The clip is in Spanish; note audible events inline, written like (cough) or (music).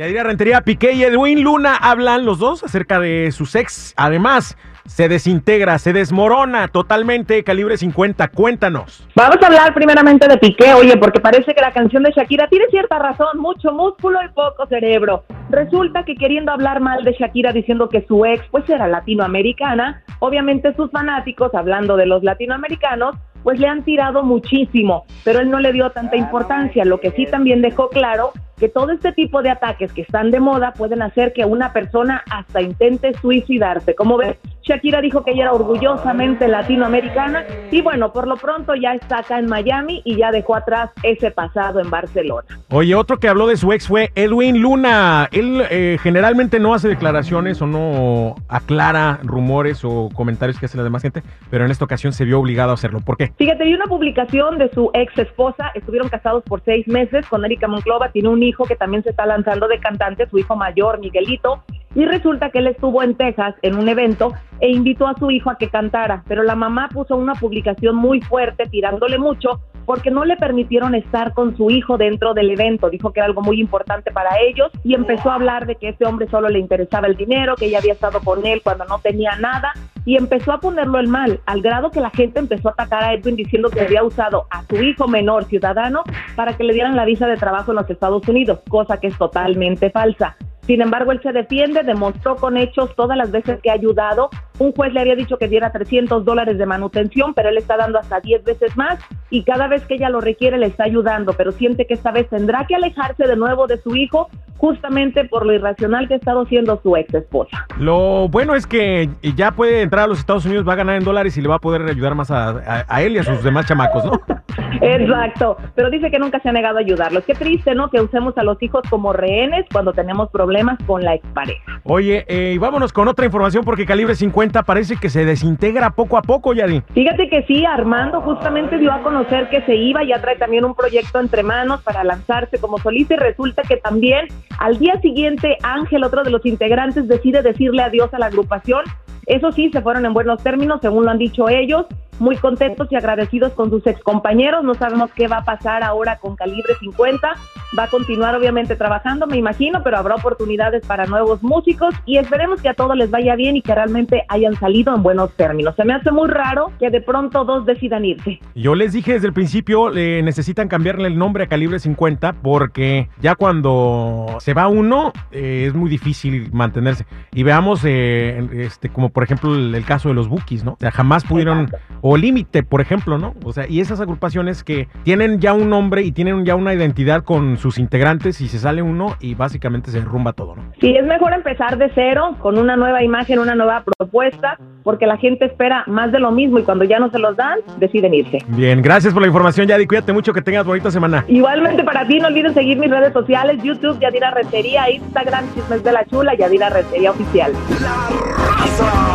Yadira Rentería, Piqué y Edwin Luna hablan los dos acerca de sus ex. Además, se desintegra, se desmorona totalmente Calibre 50. Cuéntanos. Vamos a hablar primeramente de Piqué, oye, porque parece que la canción de Shakira tiene cierta razón, mucho músculo y poco cerebro. Resulta que queriendo hablar mal de Shakira diciendo que su ex pues era latinoamericana, obviamente sus fanáticos, hablando de los latinoamericanos, pues le han tirado muchísimo, pero él no le dio tanta importancia. Lo que sí también dejó claro que todo este tipo de ataques que están de moda pueden hacer que una persona hasta intente suicidarse. Como ves, Shakira dijo que ella era orgullosamente latinoamericana y bueno, por lo pronto ya está acá en Miami y ya dejó atrás ese pasado en Barcelona. Oye, otro que habló de su ex fue Edwin Luna. Él eh, generalmente no hace declaraciones o no aclara rumores o comentarios que hace la demás gente, pero en esta ocasión se vio obligado a hacerlo. ¿Por qué? Fíjate, vi una publicación de su ex esposa, estuvieron casados por seis meses con Erika Monclova, tiene un hijo que también se está lanzando de cantante, su hijo mayor, Miguelito, y resulta que él estuvo en Texas en un evento e invitó a su hijo a que cantara, pero la mamá puso una publicación muy fuerte tirándole mucho porque no le permitieron estar con su hijo dentro del evento. Dijo que era algo muy importante para ellos y empezó a hablar de que ese hombre solo le interesaba el dinero, que ella había estado con él cuando no tenía nada y empezó a ponerlo el mal, al grado que la gente empezó a atacar a Edwin diciendo que había usado a su hijo menor ciudadano para que le dieran la visa de trabajo en los Estados Unidos, cosa que es totalmente falsa. Sin embargo, él se defiende, demostró con hechos todas las veces que ha ayudado. Un juez le había dicho que diera 300 dólares de manutención, pero él está dando hasta 10 veces más y cada vez que ella lo requiere le está ayudando, pero siente que esta vez tendrá que alejarse de nuevo de su hijo justamente por lo irracional que ha estado siendo su ex esposa. Lo bueno es que ya puede entrar a los Estados Unidos, va a ganar en dólares y le va a poder ayudar más a, a él y a sus demás chamacos, ¿no? (laughs) Exacto, pero dice que nunca se ha negado a ayudarlos. Qué triste, ¿no? Que usemos a los hijos como rehenes cuando tenemos problemas con la expareja. Oye, eh, vámonos con otra información porque Calibre 50 parece que se desintegra poco a poco, Yadi. Fíjate que sí, Armando justamente dio a conocer que se iba, ya trae también un proyecto entre manos para lanzarse como solista y resulta que también al día siguiente Ángel, otro de los integrantes, decide decirle adiós a la agrupación. Eso sí, se fueron en buenos términos, según lo han dicho ellos muy contentos y agradecidos con sus excompañeros. No sabemos qué va a pasar ahora con Calibre 50. Va a continuar obviamente trabajando, me imagino, pero habrá oportunidades para nuevos músicos y esperemos que a todos les vaya bien y que realmente hayan salido en buenos términos. Se me hace muy raro que de pronto dos decidan irse. Yo les dije desde el principio, eh, necesitan cambiarle el nombre a Calibre 50 porque ya cuando se va uno eh, es muy difícil mantenerse. Y veamos, eh, este, como por ejemplo el, caso de los Bookies, ¿no? O sea, jamás pudieron o Límite, por ejemplo, ¿no? O sea, y esas agrupaciones que tienen ya un nombre y tienen ya una identidad con sus integrantes y se sale uno y básicamente se derrumba todo, ¿no? Sí, es mejor empezar de cero, con una nueva imagen, una nueva propuesta, porque la gente espera más de lo mismo y cuando ya no se los dan, deciden irse. Bien, gracias por la información, Yadi. Cuídate mucho, que tengas bonita semana. Igualmente para ti, no olvides seguir mis redes sociales, YouTube, Yadira Rentería, Instagram, Chismes de la Chula, Yadira Rentería Oficial. La raza.